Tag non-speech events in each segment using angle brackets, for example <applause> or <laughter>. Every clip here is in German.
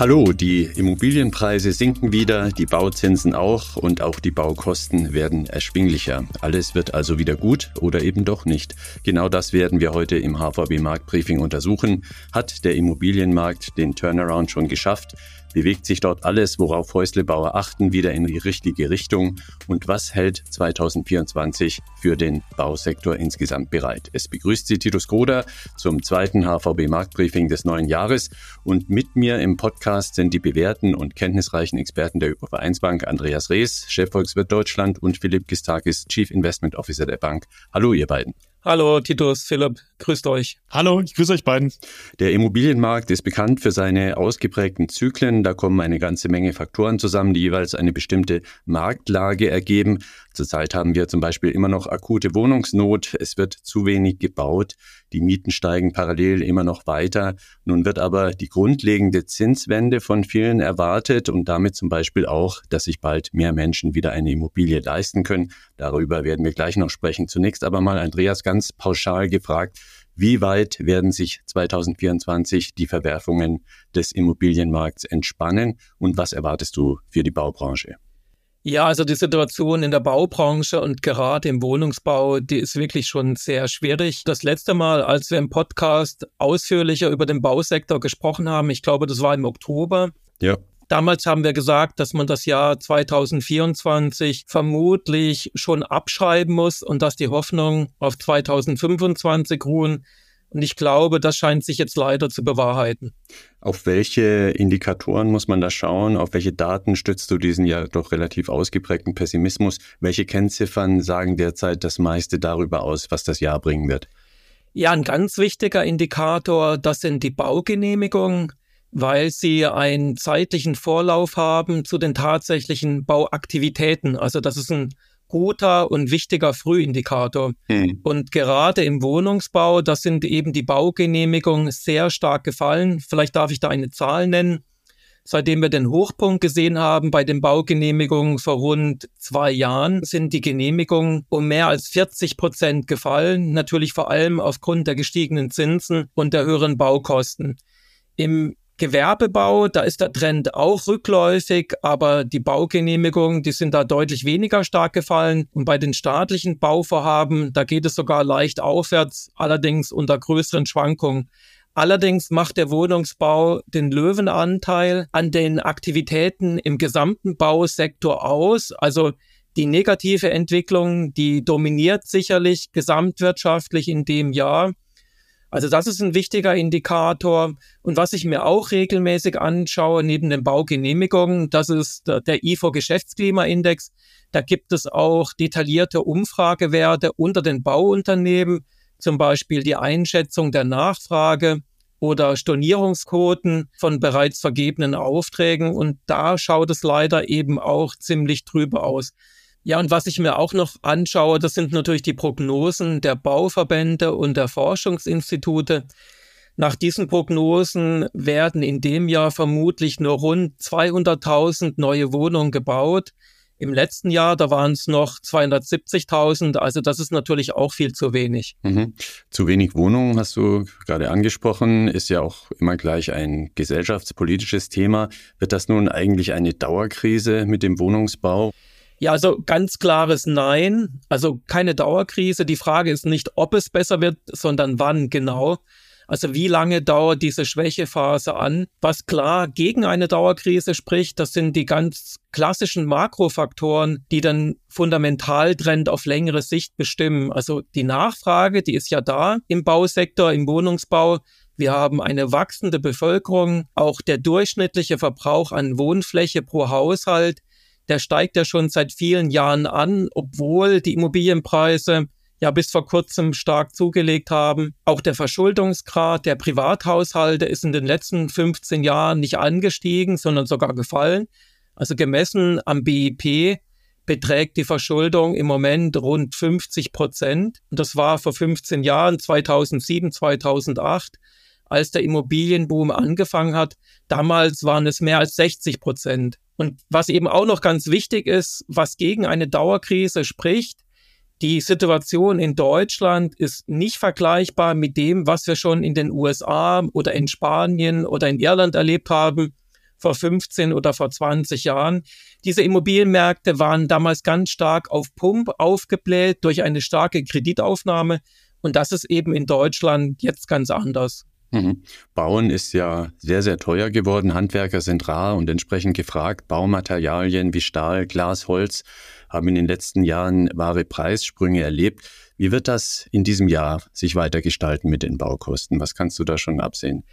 Hallo, die Immobilienpreise sinken wieder, die Bauzinsen auch und auch die Baukosten werden erschwinglicher. Alles wird also wieder gut oder eben doch nicht. Genau das werden wir heute im HVB Marktbriefing untersuchen. Hat der Immobilienmarkt den Turnaround schon geschafft? Bewegt sich dort alles, worauf Häuslebauer achten, wieder in die richtige Richtung? Und was hält 2024 für den Bausektor insgesamt bereit? Es begrüßt Sie Titus Groder zum zweiten HVB Marktbriefing des neuen Jahres. Und mit mir im Podcast sind die bewährten und kenntnisreichen Experten der Vereinsbank Andreas Rees, Chefvolkswirt Deutschland und Philipp Gistakis, Chief Investment Officer der Bank. Hallo, ihr beiden. Hallo Titus, Philipp, grüßt euch. Hallo, ich grüße euch beiden. Der Immobilienmarkt ist bekannt für seine ausgeprägten Zyklen. Da kommen eine ganze Menge Faktoren zusammen, die jeweils eine bestimmte Marktlage ergeben. Zurzeit haben wir zum Beispiel immer noch akute Wohnungsnot. Es wird zu wenig gebaut. Die Mieten steigen parallel immer noch weiter. Nun wird aber die grundlegende Zinswende von vielen erwartet und damit zum Beispiel auch, dass sich bald mehr Menschen wieder eine Immobilie leisten können. Darüber werden wir gleich noch sprechen. Zunächst aber mal Andreas ganz pauschal gefragt, wie weit werden sich 2024 die Verwerfungen des Immobilienmarkts entspannen und was erwartest du für die Baubranche? Ja, also die Situation in der Baubranche und gerade im Wohnungsbau, die ist wirklich schon sehr schwierig. Das letzte Mal, als wir im Podcast ausführlicher über den Bausektor gesprochen haben, ich glaube, das war im Oktober. Ja. Damals haben wir gesagt, dass man das Jahr 2024 vermutlich schon abschreiben muss und dass die Hoffnung auf 2025 ruhen. Und ich glaube, das scheint sich jetzt leider zu bewahrheiten. Auf welche Indikatoren muss man da schauen? Auf welche Daten stützt du diesen ja doch relativ ausgeprägten Pessimismus? Welche Kennziffern sagen derzeit das meiste darüber aus, was das Jahr bringen wird? Ja, ein ganz wichtiger Indikator, das sind die Baugenehmigungen, weil sie einen zeitlichen Vorlauf haben zu den tatsächlichen Bauaktivitäten. Also das ist ein guter und wichtiger Frühindikator. Hm. Und gerade im Wohnungsbau, da sind eben die Baugenehmigungen sehr stark gefallen. Vielleicht darf ich da eine Zahl nennen. Seitdem wir den Hochpunkt gesehen haben bei den Baugenehmigungen vor rund zwei Jahren, sind die Genehmigungen um mehr als 40 Prozent gefallen. Natürlich vor allem aufgrund der gestiegenen Zinsen und der höheren Baukosten. Im Gewerbebau, da ist der Trend auch rückläufig, aber die Baugenehmigungen, die sind da deutlich weniger stark gefallen. Und bei den staatlichen Bauvorhaben, da geht es sogar leicht aufwärts, allerdings unter größeren Schwankungen. Allerdings macht der Wohnungsbau den Löwenanteil an den Aktivitäten im gesamten Bausektor aus. Also die negative Entwicklung, die dominiert sicherlich gesamtwirtschaftlich in dem Jahr. Also das ist ein wichtiger Indikator. Und was ich mir auch regelmäßig anschaue, neben den Baugenehmigungen, das ist der IFO Geschäftsklimaindex. Da gibt es auch detaillierte Umfragewerte unter den Bauunternehmen, zum Beispiel die Einschätzung der Nachfrage oder Stornierungsquoten von bereits vergebenen Aufträgen. Und da schaut es leider eben auch ziemlich trübe aus. Ja, und was ich mir auch noch anschaue, das sind natürlich die Prognosen der Bauverbände und der Forschungsinstitute. Nach diesen Prognosen werden in dem Jahr vermutlich nur rund 200.000 neue Wohnungen gebaut. Im letzten Jahr, da waren es noch 270.000, also das ist natürlich auch viel zu wenig. Mhm. Zu wenig Wohnungen hast du gerade angesprochen, ist ja auch immer gleich ein gesellschaftspolitisches Thema. Wird das nun eigentlich eine Dauerkrise mit dem Wohnungsbau? Ja, also ganz klares Nein. Also keine Dauerkrise. Die Frage ist nicht, ob es besser wird, sondern wann genau. Also wie lange dauert diese Schwächephase an? Was klar gegen eine Dauerkrise spricht, das sind die ganz klassischen Makrofaktoren, die dann Fundamentaltrend auf längere Sicht bestimmen. Also die Nachfrage, die ist ja da im Bausektor, im Wohnungsbau. Wir haben eine wachsende Bevölkerung. Auch der durchschnittliche Verbrauch an Wohnfläche pro Haushalt der steigt ja schon seit vielen Jahren an, obwohl die Immobilienpreise ja bis vor kurzem stark zugelegt haben. Auch der Verschuldungsgrad der Privathaushalte ist in den letzten 15 Jahren nicht angestiegen, sondern sogar gefallen. Also gemessen am BIP beträgt die Verschuldung im Moment rund 50 Prozent. Und das war vor 15 Jahren, 2007, 2008, als der Immobilienboom angefangen hat. Damals waren es mehr als 60 Prozent. Und was eben auch noch ganz wichtig ist, was gegen eine Dauerkrise spricht, die Situation in Deutschland ist nicht vergleichbar mit dem, was wir schon in den USA oder in Spanien oder in Irland erlebt haben. vor 15 oder vor 20 Jahren. Diese Immobilienmärkte waren damals ganz stark auf Pump aufgebläht durch eine starke Kreditaufnahme. Und das ist eben in Deutschland jetzt ganz anders. Mhm. Bauen ist ja sehr, sehr teuer geworden. Handwerker sind rar und entsprechend gefragt. Baumaterialien wie Stahl, Glas, Holz haben in den letzten Jahren wahre Preissprünge erlebt. Wie wird das in diesem Jahr sich weiter gestalten mit den Baukosten? Was kannst du da schon absehen?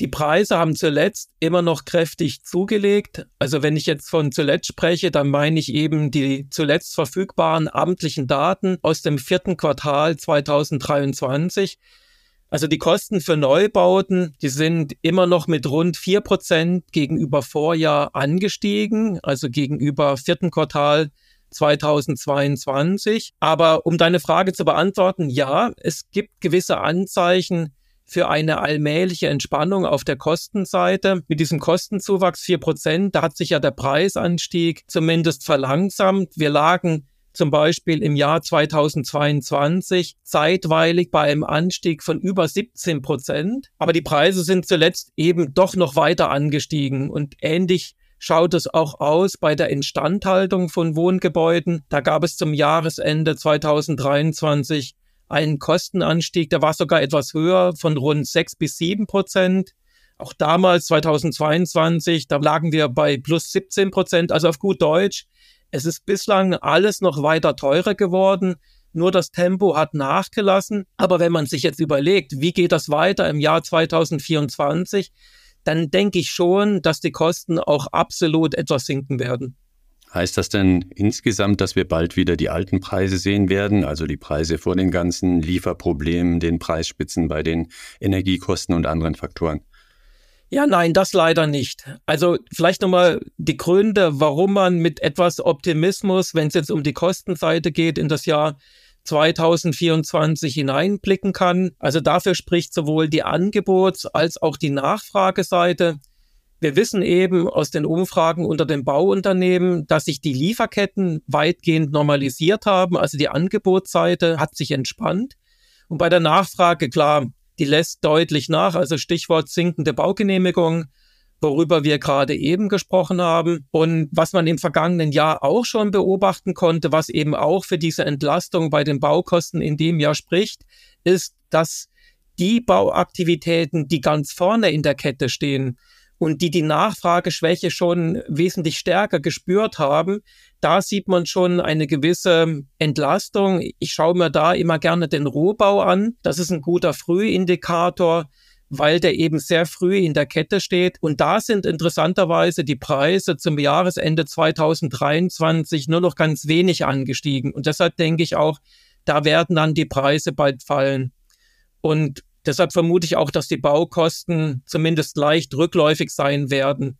Die Preise haben zuletzt immer noch kräftig zugelegt. Also wenn ich jetzt von zuletzt spreche, dann meine ich eben die zuletzt verfügbaren amtlichen Daten aus dem vierten Quartal 2023. Also die Kosten für Neubauten, die sind immer noch mit rund vier Prozent gegenüber Vorjahr angestiegen, also gegenüber vierten Quartal 2022. Aber um deine Frage zu beantworten, ja, es gibt gewisse Anzeichen für eine allmähliche Entspannung auf der Kostenseite. Mit diesem Kostenzuwachs vier Prozent, da hat sich ja der Preisanstieg zumindest verlangsamt. Wir lagen zum Beispiel im Jahr 2022 zeitweilig bei einem Anstieg von über 17 Prozent. Aber die Preise sind zuletzt eben doch noch weiter angestiegen und ähnlich schaut es auch aus bei der Instandhaltung von Wohngebäuden. Da gab es zum Jahresende 2023 einen Kostenanstieg, der war sogar etwas höher von rund 6 bis 7 Prozent. Auch damals, 2022, da lagen wir bei plus 17 Prozent. Also auf gut Deutsch, es ist bislang alles noch weiter teurer geworden. Nur das Tempo hat nachgelassen. Aber wenn man sich jetzt überlegt, wie geht das weiter im Jahr 2024, dann denke ich schon, dass die Kosten auch absolut etwas sinken werden. Heißt das denn insgesamt, dass wir bald wieder die alten Preise sehen werden, also die Preise vor den ganzen Lieferproblemen, den Preisspitzen bei den Energiekosten und anderen Faktoren? Ja, nein, das leider nicht. Also vielleicht nochmal die Gründe, warum man mit etwas Optimismus, wenn es jetzt um die Kostenseite geht, in das Jahr 2024 hineinblicken kann. Also dafür spricht sowohl die Angebots- als auch die Nachfrageseite. Wir wissen eben aus den Umfragen unter den Bauunternehmen, dass sich die Lieferketten weitgehend normalisiert haben. Also die Angebotsseite hat sich entspannt. Und bei der Nachfrage, klar, die lässt deutlich nach. Also Stichwort sinkende Baugenehmigung, worüber wir gerade eben gesprochen haben. Und was man im vergangenen Jahr auch schon beobachten konnte, was eben auch für diese Entlastung bei den Baukosten in dem Jahr spricht, ist, dass die Bauaktivitäten, die ganz vorne in der Kette stehen, und die die Nachfrageschwäche schon wesentlich stärker gespürt haben, da sieht man schon eine gewisse Entlastung. Ich schaue mir da immer gerne den Rohbau an. Das ist ein guter Frühindikator weil der eben sehr früh in der Kette steht. Und da sind interessanterweise die Preise zum Jahresende 2023 nur noch ganz wenig angestiegen. Und deshalb denke ich auch, da werden dann die Preise bald fallen. Und Deshalb vermute ich auch, dass die Baukosten zumindest leicht rückläufig sein werden.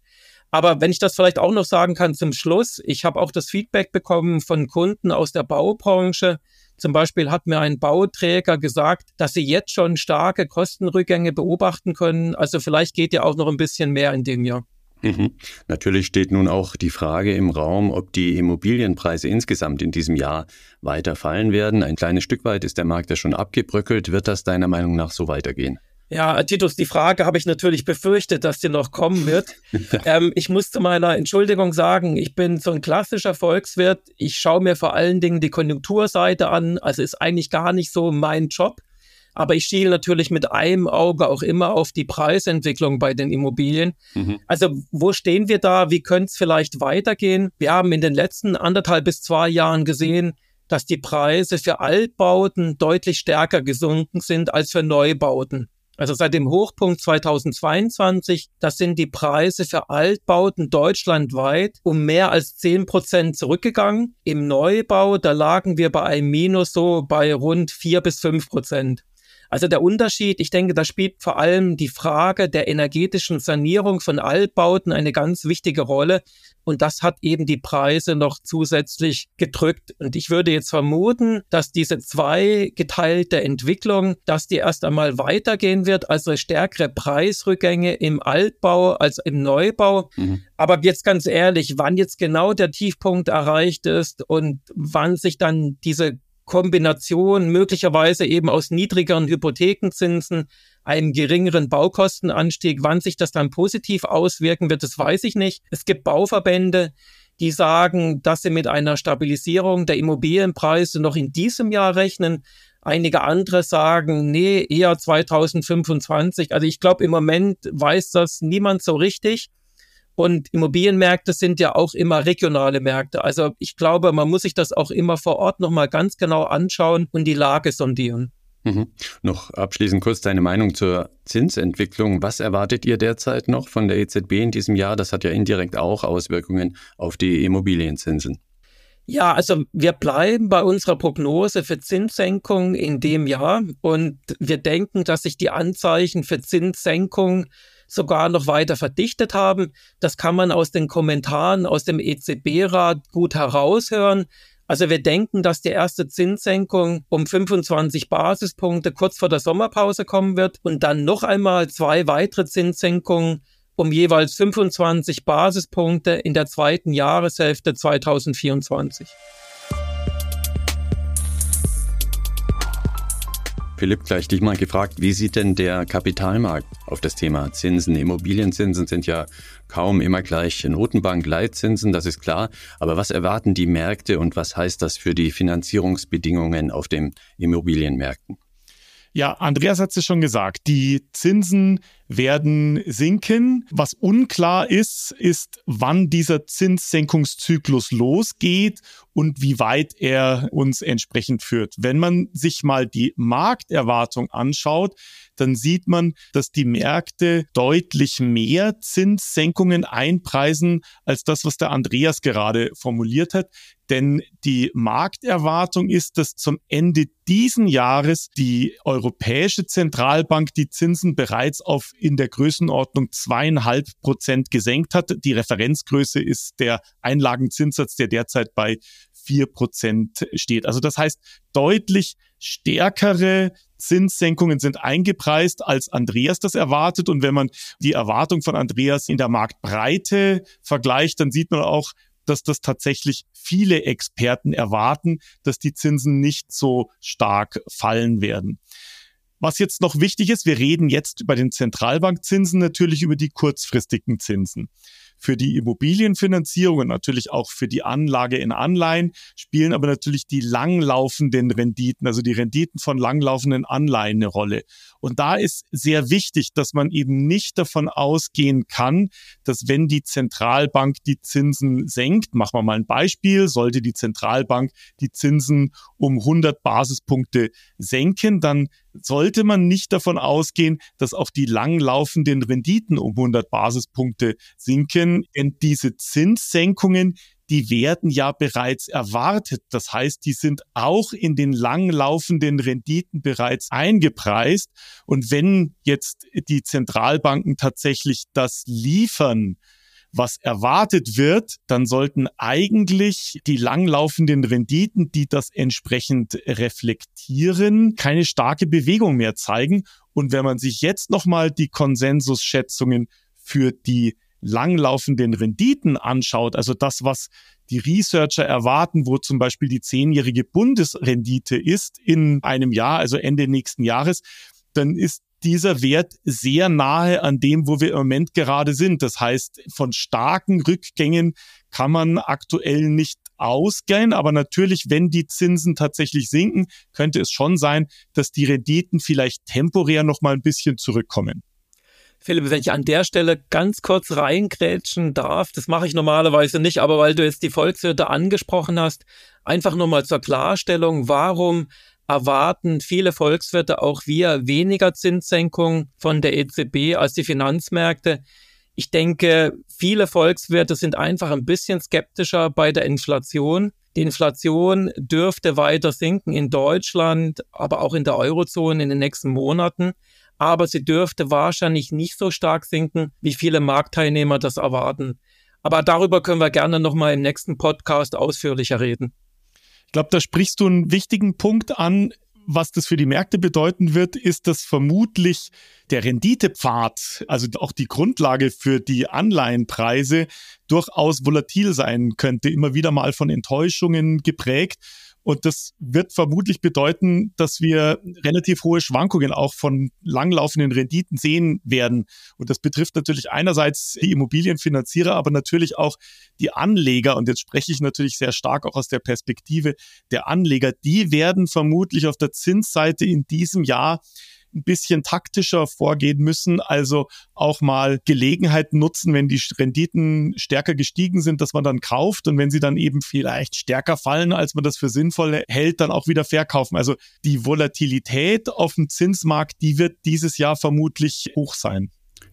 Aber wenn ich das vielleicht auch noch sagen kann zum Schluss, ich habe auch das Feedback bekommen von Kunden aus der Baubranche. Zum Beispiel hat mir ein Bauträger gesagt, dass sie jetzt schon starke Kostenrückgänge beobachten können. Also vielleicht geht ja auch noch ein bisschen mehr in dem Jahr. Mhm. Natürlich steht nun auch die Frage im Raum, ob die Immobilienpreise insgesamt in diesem Jahr weiter fallen werden. Ein kleines Stück weit ist der Markt ja schon abgebröckelt. Wird das deiner Meinung nach so weitergehen? Ja, Titus, die Frage habe ich natürlich befürchtet, dass die noch kommen wird. <laughs> ähm, ich muss zu meiner Entschuldigung sagen, ich bin so ein klassischer Volkswirt. Ich schaue mir vor allen Dingen die Konjunkturseite an. Also ist eigentlich gar nicht so mein Job. Aber ich schiele natürlich mit einem Auge auch immer auf die Preisentwicklung bei den Immobilien. Mhm. Also wo stehen wir da? Wie könnte es vielleicht weitergehen? Wir haben in den letzten anderthalb bis zwei Jahren gesehen, dass die Preise für Altbauten deutlich stärker gesunken sind als für Neubauten. Also seit dem Hochpunkt 2022, das sind die Preise für Altbauten deutschlandweit um mehr als 10 Prozent zurückgegangen. Im Neubau, da lagen wir bei einem Minus so bei rund 4 bis 5 Prozent. Also der Unterschied, ich denke, da spielt vor allem die Frage der energetischen Sanierung von Altbauten eine ganz wichtige Rolle. Und das hat eben die Preise noch zusätzlich gedrückt. Und ich würde jetzt vermuten, dass diese zweigeteilte Entwicklung, dass die erst einmal weitergehen wird, also stärkere Preisrückgänge im Altbau als im Neubau. Mhm. Aber jetzt ganz ehrlich, wann jetzt genau der Tiefpunkt erreicht ist und wann sich dann diese Kombination möglicherweise eben aus niedrigeren Hypothekenzinsen, einem geringeren Baukostenanstieg. Wann sich das dann positiv auswirken wird, das weiß ich nicht. Es gibt Bauverbände, die sagen, dass sie mit einer Stabilisierung der Immobilienpreise noch in diesem Jahr rechnen. Einige andere sagen, nee, eher 2025. Also ich glaube, im Moment weiß das niemand so richtig. Und Immobilienmärkte sind ja auch immer regionale Märkte. Also ich glaube, man muss sich das auch immer vor Ort nochmal ganz genau anschauen und die Lage sondieren. Mhm. Noch abschließend kurz deine Meinung zur Zinsentwicklung. Was erwartet ihr derzeit noch von der EZB in diesem Jahr? Das hat ja indirekt auch Auswirkungen auf die Immobilienzinsen. Ja, also wir bleiben bei unserer Prognose für Zinssenkung in dem Jahr und wir denken, dass sich die Anzeichen für Zinssenkung sogar noch weiter verdichtet haben. Das kann man aus den Kommentaren aus dem EZB-Rat gut heraushören. Also wir denken, dass die erste Zinssenkung um 25 Basispunkte kurz vor der Sommerpause kommen wird und dann noch einmal zwei weitere Zinssenkungen um jeweils 25 Basispunkte in der zweiten Jahreshälfte 2024. Philipp, gleich dich mal gefragt, wie sieht denn der Kapitalmarkt auf das Thema Zinsen? Immobilienzinsen sind ja kaum immer gleich Notenbank-Leitzinsen, das ist klar. Aber was erwarten die Märkte und was heißt das für die Finanzierungsbedingungen auf den Immobilienmärkten? Ja, Andreas hat es schon gesagt, die Zinsen werden sinken. Was unklar ist, ist, wann dieser Zinssenkungszyklus losgeht und wie weit er uns entsprechend führt. Wenn man sich mal die Markterwartung anschaut, dann sieht man, dass die Märkte deutlich mehr Zinssenkungen einpreisen als das, was der Andreas gerade formuliert hat. Denn die Markterwartung ist, dass zum Ende diesen Jahres die Europäische Zentralbank die Zinsen bereits auf in der Größenordnung zweieinhalb Prozent gesenkt hat. Die Referenzgröße ist der Einlagenzinssatz, der derzeit bei vier Prozent steht. Also das heißt, deutlich stärkere Zinssenkungen sind eingepreist, als Andreas das erwartet. Und wenn man die Erwartung von Andreas in der Marktbreite vergleicht, dann sieht man auch, dass das tatsächlich viele Experten erwarten, dass die Zinsen nicht so stark fallen werden. Was jetzt noch wichtig ist, wir reden jetzt bei den Zentralbankzinsen natürlich über die kurzfristigen Zinsen. Für die Immobilienfinanzierung und natürlich auch für die Anlage in Anleihen spielen aber natürlich die langlaufenden Renditen, also die Renditen von langlaufenden Anleihen eine Rolle. Und da ist sehr wichtig, dass man eben nicht davon ausgehen kann, dass wenn die Zentralbank die Zinsen senkt, machen wir mal ein Beispiel, sollte die Zentralbank die Zinsen um 100 Basispunkte senken, dann sollte man nicht davon ausgehen, dass auch die langlaufenden Renditen um 100 Basispunkte sinken, denn diese Zinssenkungen, die werden ja bereits erwartet. Das heißt, die sind auch in den langlaufenden Renditen bereits eingepreist. Und wenn jetzt die Zentralbanken tatsächlich das liefern, was erwartet wird, dann sollten eigentlich die langlaufenden Renditen, die das entsprechend reflektieren, keine starke Bewegung mehr zeigen. Und wenn man sich jetzt nochmal die Konsensusschätzungen für die langlaufenden Renditen anschaut, also das, was die Researcher erwarten, wo zum Beispiel die zehnjährige Bundesrendite ist in einem Jahr, also Ende nächsten Jahres, dann ist dieser Wert sehr nahe an dem, wo wir im Moment gerade sind. Das heißt, von starken Rückgängen kann man aktuell nicht ausgehen. Aber natürlich, wenn die Zinsen tatsächlich sinken, könnte es schon sein, dass die Renditen vielleicht temporär noch mal ein bisschen zurückkommen. Philipp, wenn ich an der Stelle ganz kurz reingrätschen darf, das mache ich normalerweise nicht, aber weil du jetzt die Volkswirte angesprochen hast, einfach nur mal zur Klarstellung, warum erwarten viele Volkswirte auch wir weniger Zinssenkung von der EZB als die Finanzmärkte. Ich denke, viele Volkswirte sind einfach ein bisschen skeptischer bei der Inflation. Die Inflation dürfte weiter sinken in Deutschland, aber auch in der Eurozone in den nächsten Monaten. Aber sie dürfte wahrscheinlich nicht so stark sinken, wie viele Marktteilnehmer das erwarten. Aber darüber können wir gerne nochmal im nächsten Podcast ausführlicher reden glaube, da sprichst du einen wichtigen Punkt an. Was das für die Märkte bedeuten wird, ist, dass vermutlich der Renditepfad, also auch die Grundlage für die Anleihenpreise, durchaus volatil sein könnte, immer wieder mal von Enttäuschungen geprägt. Und das wird vermutlich bedeuten, dass wir relativ hohe Schwankungen auch von langlaufenden Renditen sehen werden. Und das betrifft natürlich einerseits die Immobilienfinanzierer, aber natürlich auch die Anleger. Und jetzt spreche ich natürlich sehr stark auch aus der Perspektive der Anleger. Die werden vermutlich auf der Zinsseite in diesem Jahr ein bisschen taktischer vorgehen müssen, also auch mal Gelegenheiten nutzen, wenn die Renditen stärker gestiegen sind, dass man dann kauft und wenn sie dann eben vielleicht stärker fallen, als man das für sinnvoll hält, dann auch wieder verkaufen. Also die Volatilität auf dem Zinsmarkt, die wird dieses Jahr vermutlich hoch sein.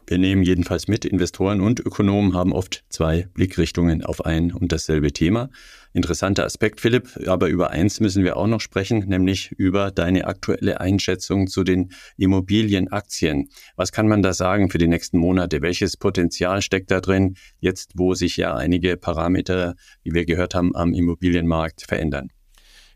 Wir nehmen jedenfalls mit, Investoren und Ökonomen haben oft zwei Blickrichtungen auf ein und dasselbe Thema. Interessanter Aspekt, Philipp, aber über eins müssen wir auch noch sprechen, nämlich über deine aktuelle Einschätzung zu den Immobilienaktien. Was kann man da sagen für die nächsten Monate? Welches Potenzial steckt da drin, jetzt wo sich ja einige Parameter, wie wir gehört haben, am Immobilienmarkt verändern?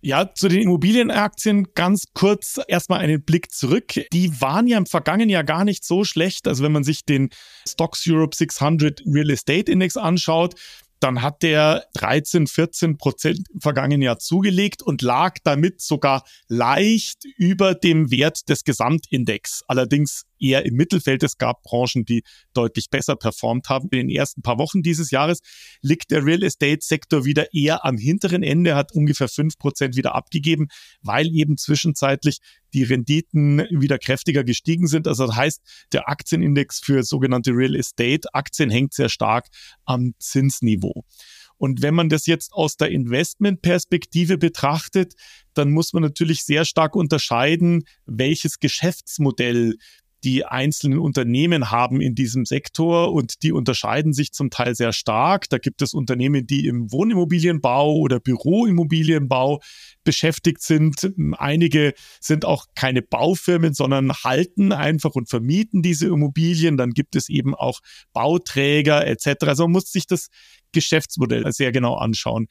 Ja, zu den Immobilienaktien ganz kurz erstmal einen Blick zurück. Die waren ja im vergangenen Jahr gar nicht so schlecht. Also wenn man sich den Stocks Europe 600 Real Estate Index anschaut, dann hat der 13, 14 Prozent im vergangenen Jahr zugelegt und lag damit sogar leicht über dem Wert des Gesamtindex. Allerdings eher im Mittelfeld. Es gab Branchen, die deutlich besser performt haben. In den ersten paar Wochen dieses Jahres liegt der Real Estate Sektor wieder eher am hinteren Ende, hat ungefähr fünf Prozent wieder abgegeben, weil eben zwischenzeitlich die Renditen wieder kräftiger gestiegen sind. Also das heißt, der Aktienindex für sogenannte Real Estate Aktien hängt sehr stark am Zinsniveau. Und wenn man das jetzt aus der Investmentperspektive betrachtet, dann muss man natürlich sehr stark unterscheiden, welches Geschäftsmodell die einzelnen Unternehmen haben in diesem Sektor und die unterscheiden sich zum Teil sehr stark. Da gibt es Unternehmen, die im Wohnimmobilienbau oder Büroimmobilienbau beschäftigt sind. Einige sind auch keine Baufirmen, sondern halten einfach und vermieten diese Immobilien. Dann gibt es eben auch Bauträger etc. Also man muss sich das Geschäftsmodell sehr genau anschauen.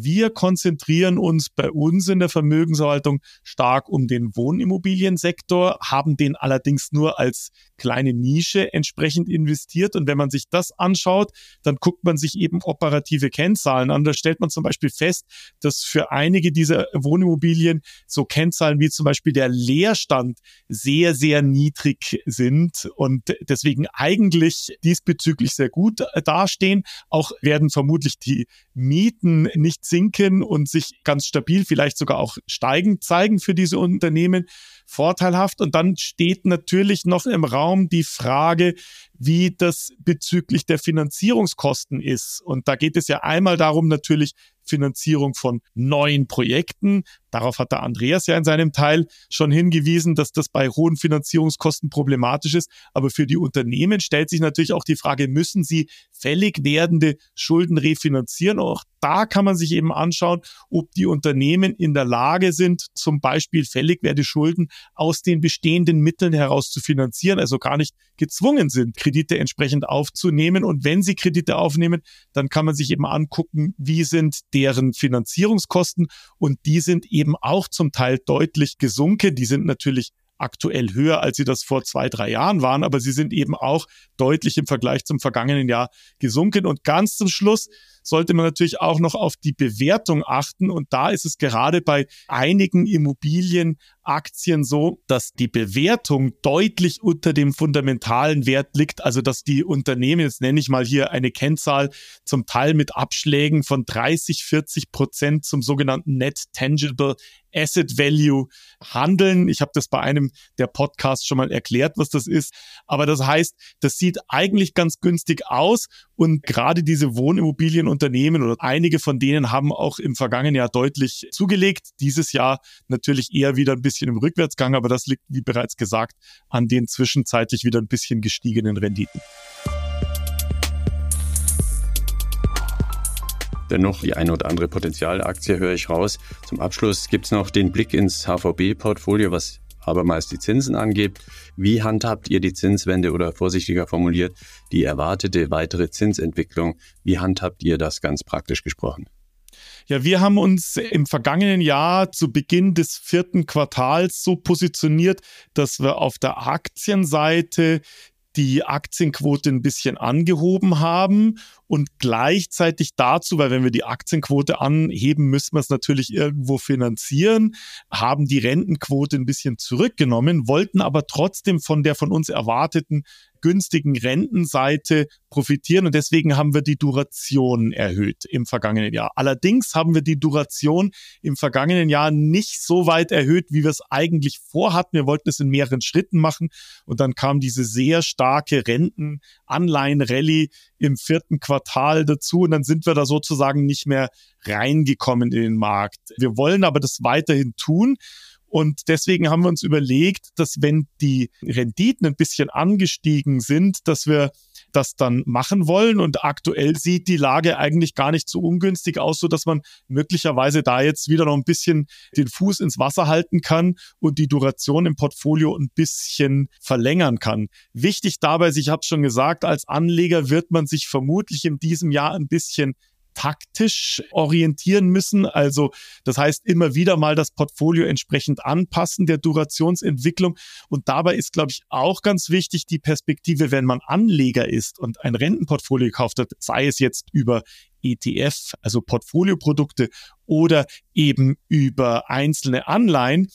Wir konzentrieren uns bei uns in der Vermögensverwaltung stark um den Wohnimmobiliensektor, haben den allerdings nur als kleine Nische entsprechend investiert. Und wenn man sich das anschaut, dann guckt man sich eben operative Kennzahlen an. Da stellt man zum Beispiel fest, dass für einige dieser Wohnimmobilien so Kennzahlen wie zum Beispiel der Leerstand sehr, sehr niedrig sind und deswegen eigentlich diesbezüglich sehr gut dastehen. Auch werden vermutlich die Mieten nicht sinken und sich ganz stabil, vielleicht sogar auch steigend zeigen für diese Unternehmen vorteilhaft. Und dann steht natürlich noch im Raum die Frage, wie das bezüglich der Finanzierungskosten ist. Und da geht es ja einmal darum, natürlich Finanzierung von neuen Projekten. Darauf hat der Andreas ja in seinem Teil schon hingewiesen, dass das bei hohen Finanzierungskosten problematisch ist. Aber für die Unternehmen stellt sich natürlich auch die Frage, müssen sie fällig werdende Schulden refinanzieren? Auch da kann man sich eben anschauen, ob die Unternehmen in der Lage sind, zum Beispiel fällig werdende Schulden aus den bestehenden Mitteln heraus zu finanzieren, also gar nicht gezwungen sind, Kredite entsprechend aufzunehmen. Und wenn sie Kredite aufnehmen, dann kann man sich eben angucken, wie sind deren Finanzierungskosten und die sind eben auch zum Teil deutlich gesunken. Die sind natürlich aktuell höher, als sie das vor zwei, drei Jahren waren, aber sie sind eben auch deutlich im Vergleich zum vergangenen Jahr gesunken. Und ganz zum Schluss sollte man natürlich auch noch auf die Bewertung achten. Und da ist es gerade bei einigen Immobilienaktien so, dass die Bewertung deutlich unter dem fundamentalen Wert liegt. Also dass die Unternehmen, jetzt nenne ich mal hier eine Kennzahl, zum Teil mit Abschlägen von 30, 40 Prozent zum sogenannten Net Tangible Asset Value handeln. Ich habe das bei einem der Podcasts schon mal erklärt, was das ist. Aber das heißt, das sieht eigentlich ganz günstig aus. Und gerade diese Wohnimmobilienunternehmen oder einige von denen haben auch im vergangenen Jahr deutlich zugelegt. Dieses Jahr natürlich eher wieder ein bisschen im Rückwärtsgang, aber das liegt, wie bereits gesagt, an den zwischenzeitlich wieder ein bisschen gestiegenen Renditen. Dennoch die eine oder andere Potenzialaktie höre ich raus. Zum Abschluss gibt es noch den Blick ins HVB-Portfolio, was abermals die Zinsen angeht. Wie handhabt ihr die Zinswende oder vorsichtiger formuliert die erwartete weitere Zinsentwicklung? Wie handhabt ihr das ganz praktisch gesprochen? Ja, wir haben uns im vergangenen Jahr zu Beginn des vierten Quartals so positioniert, dass wir auf der Aktienseite die Aktienquote ein bisschen angehoben haben Und gleichzeitig dazu, weil wenn wir die Aktienquote anheben, müssen wir es natürlich irgendwo finanzieren, haben die Rentenquote ein bisschen zurückgenommen, wollten aber trotzdem von der von uns erwarteten günstigen Rentenseite profitieren und deswegen haben wir die Duration erhöht im vergangenen Jahr. Allerdings haben wir die Duration im vergangenen Jahr nicht so weit erhöht, wie wir es eigentlich vorhatten. Wir wollten es in mehreren Schritten machen und dann kam diese sehr starke Rentenanleihen-Rallye im vierten Quartal dazu und dann sind wir da sozusagen nicht mehr reingekommen in den Markt. Wir wollen aber das weiterhin tun und deswegen haben wir uns überlegt, dass wenn die Renditen ein bisschen angestiegen sind, dass wir das dann machen wollen. Und aktuell sieht die Lage eigentlich gar nicht so ungünstig aus, so man möglicherweise da jetzt wieder noch ein bisschen den Fuß ins Wasser halten kann und die Duration im Portfolio ein bisschen verlängern kann. Wichtig dabei, ich habe schon gesagt, als Anleger wird man sich vermutlich in diesem Jahr ein bisschen taktisch orientieren müssen. Also das heißt immer wieder mal das Portfolio entsprechend anpassen der Durationsentwicklung. Und dabei ist, glaube ich, auch ganz wichtig die Perspektive, wenn man Anleger ist und ein Rentenportfolio gekauft hat, sei es jetzt über ETF, also Portfolioprodukte oder eben über einzelne Anleihen,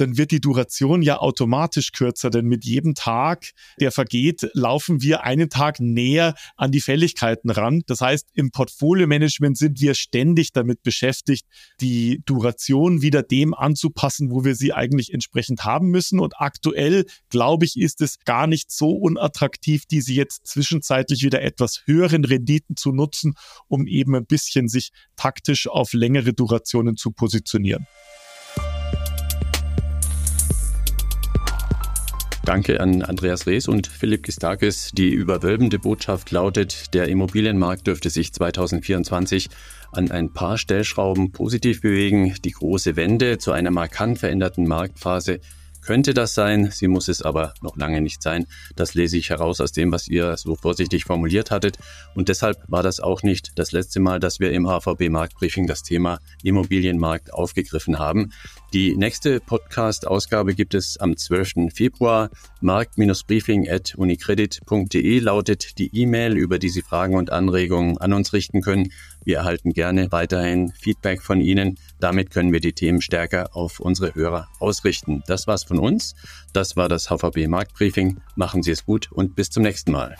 dann wird die Duration ja automatisch kürzer, denn mit jedem Tag, der vergeht, laufen wir einen Tag näher an die Fälligkeiten ran. Das heißt, im Portfolio-Management sind wir ständig damit beschäftigt, die Duration wieder dem anzupassen, wo wir sie eigentlich entsprechend haben müssen. Und aktuell, glaube ich, ist es gar nicht so unattraktiv, diese jetzt zwischenzeitlich wieder etwas höheren Renditen zu nutzen, um eben ein bisschen sich taktisch auf längere Durationen zu positionieren. Danke an Andreas Rees und Philipp Gistakis. Die überwölbende Botschaft lautet, der Immobilienmarkt dürfte sich 2024 an ein paar Stellschrauben positiv bewegen. Die große Wende zu einer markant veränderten Marktphase könnte das sein, sie muss es aber noch lange nicht sein. Das lese ich heraus aus dem, was ihr so vorsichtig formuliert hattet. Und deshalb war das auch nicht das letzte Mal, dass wir im HVB Marktbriefing das Thema Immobilienmarkt aufgegriffen haben. Die nächste Podcast-Ausgabe gibt es am 12. Februar. Markt-briefing at unicredit.de lautet die E-Mail, über die Sie Fragen und Anregungen an uns richten können. Wir erhalten gerne weiterhin Feedback von Ihnen. Damit können wir die Themen stärker auf unsere Hörer ausrichten. Das war's von uns. Das war das HVB Marktbriefing. Machen Sie es gut und bis zum nächsten Mal.